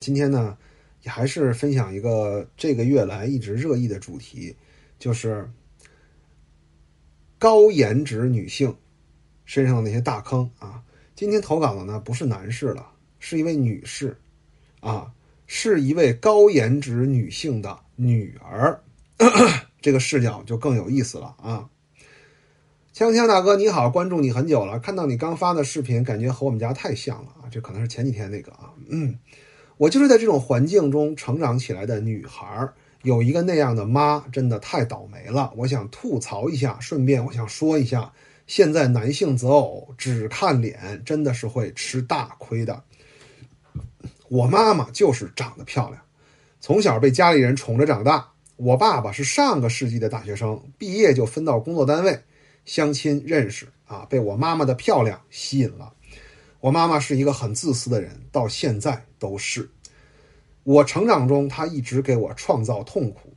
今天呢，也还是分享一个这个月来一直热议的主题，就是高颜值女性身上的那些大坑啊。今天投稿的呢不是男士了，是一位女士，啊，是一位高颜值女性的女儿，这个视角就更有意思了啊。锵锵大哥你好，关注你很久了，看到你刚发的视频，感觉和我们家太像了啊，这可能是前几天那个啊，嗯。我就是在这种环境中成长起来的女孩儿有一个那样的妈，真的太倒霉了。我想吐槽一下，顺便我想说一下，现在男性择偶只看脸，真的是会吃大亏的。我妈妈就是长得漂亮，从小被家里人宠着长大。我爸爸是上个世纪的大学生，毕业就分到工作单位，相亲认识啊，被我妈妈的漂亮吸引了。我妈妈是一个很自私的人，到现在都是。我成长中，她一直给我创造痛苦。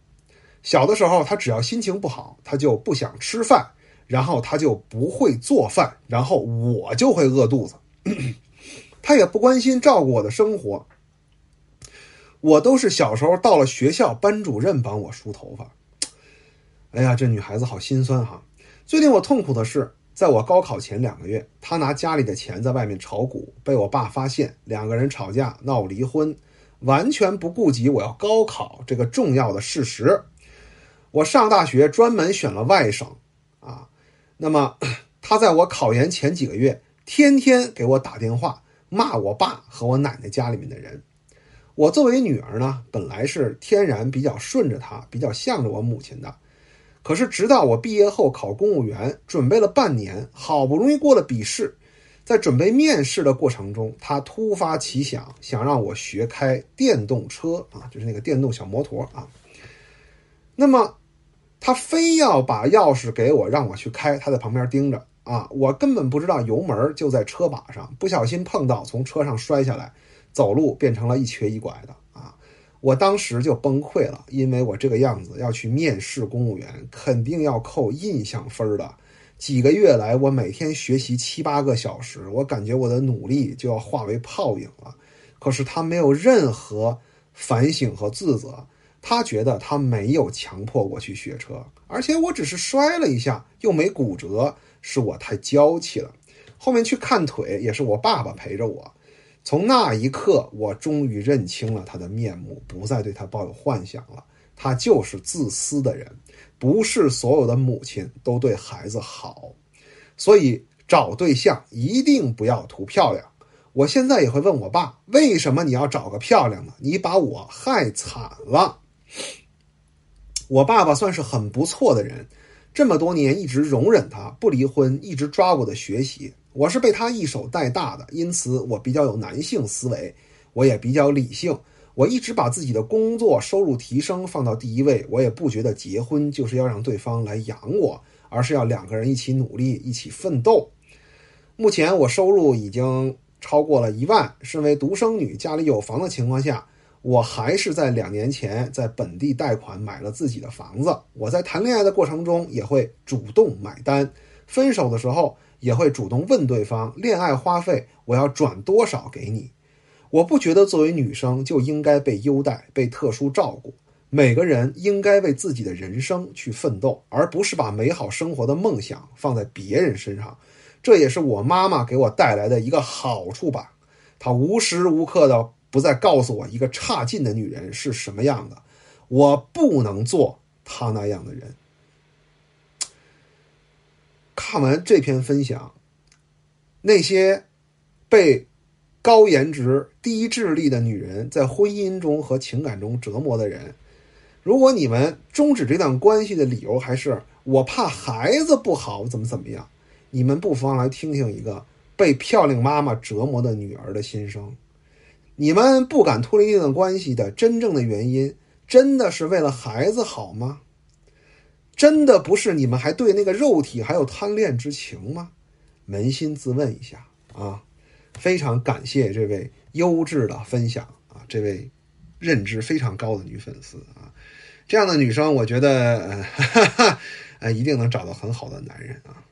小的时候，她只要心情不好，她就不想吃饭，然后她就不会做饭，然后我就会饿肚子。她也不关心照顾我的生活。我都是小时候到了学校，班主任帮我梳头发。哎呀，这女孩子好心酸哈！最令我痛苦的是。在我高考前两个月，他拿家里的钱在外面炒股，被我爸发现，两个人吵架闹离婚，完全不顾及我要高考这个重要的事实。我上大学专门选了外省，啊，那么 他在我考研前几个月，天天给我打电话骂我爸和我奶奶家里面的人。我作为女儿呢，本来是天然比较顺着他，比较向着我母亲的。可是，直到我毕业后考公务员，准备了半年，好不容易过了笔试，在准备面试的过程中，他突发奇想，想让我学开电动车啊，就是那个电动小摩托啊。那么，他非要把钥匙给我，让我去开，他在旁边盯着啊，我根本不知道油门就在车把上，不小心碰到，从车上摔下来，走路变成了一瘸一拐的啊。我当时就崩溃了，因为我这个样子要去面试公务员，肯定要扣印象分的。几个月来，我每天学习七八个小时，我感觉我的努力就要化为泡影了。可是他没有任何反省和自责，他觉得他没有强迫我去学车，而且我只是摔了一下，又没骨折，是我太娇气了。后面去看腿也是我爸爸陪着我。从那一刻，我终于认清了他的面目，不再对他抱有幻想了。他就是自私的人，不是所有的母亲都对孩子好。所以找对象一定不要图漂亮。我现在也会问我爸：为什么你要找个漂亮的？你把我害惨了。我爸爸算是很不错的人，这么多年一直容忍他，不离婚，一直抓我的学习。我是被他一手带大的，因此我比较有男性思维，我也比较理性。我一直把自己的工作收入提升放到第一位，我也不觉得结婚就是要让对方来养我，而是要两个人一起努力，一起奋斗。目前我收入已经超过了一万，身为独生女，家里有房的情况下，我还是在两年前在本地贷款买了自己的房子。我在谈恋爱的过程中也会主动买单，分手的时候。也会主动问对方恋爱花费我要转多少给你。我不觉得作为女生就应该被优待、被特殊照顾。每个人应该为自己的人生去奋斗，而不是把美好生活的梦想放在别人身上。这也是我妈妈给我带来的一个好处吧。她无时无刻的不再告诉我一个差劲的女人是什么样的。我不能做她那样的人。看完这篇分享，那些被高颜值、低智力的女人在婚姻中和情感中折磨的人，如果你们终止这段关系的理由还是我怕孩子不好，怎么怎么样，你们不妨来听听一个被漂亮妈妈折磨的女儿的心声。你们不敢脱离这段关系的真正的原因，真的是为了孩子好吗？真的不是你们还对那个肉体还有贪恋之情吗？扪心自问一下啊！非常感谢这位优质的分享啊，这位认知非常高的女粉丝啊，这样的女生我觉得 呃，一定能找到很好的男人啊。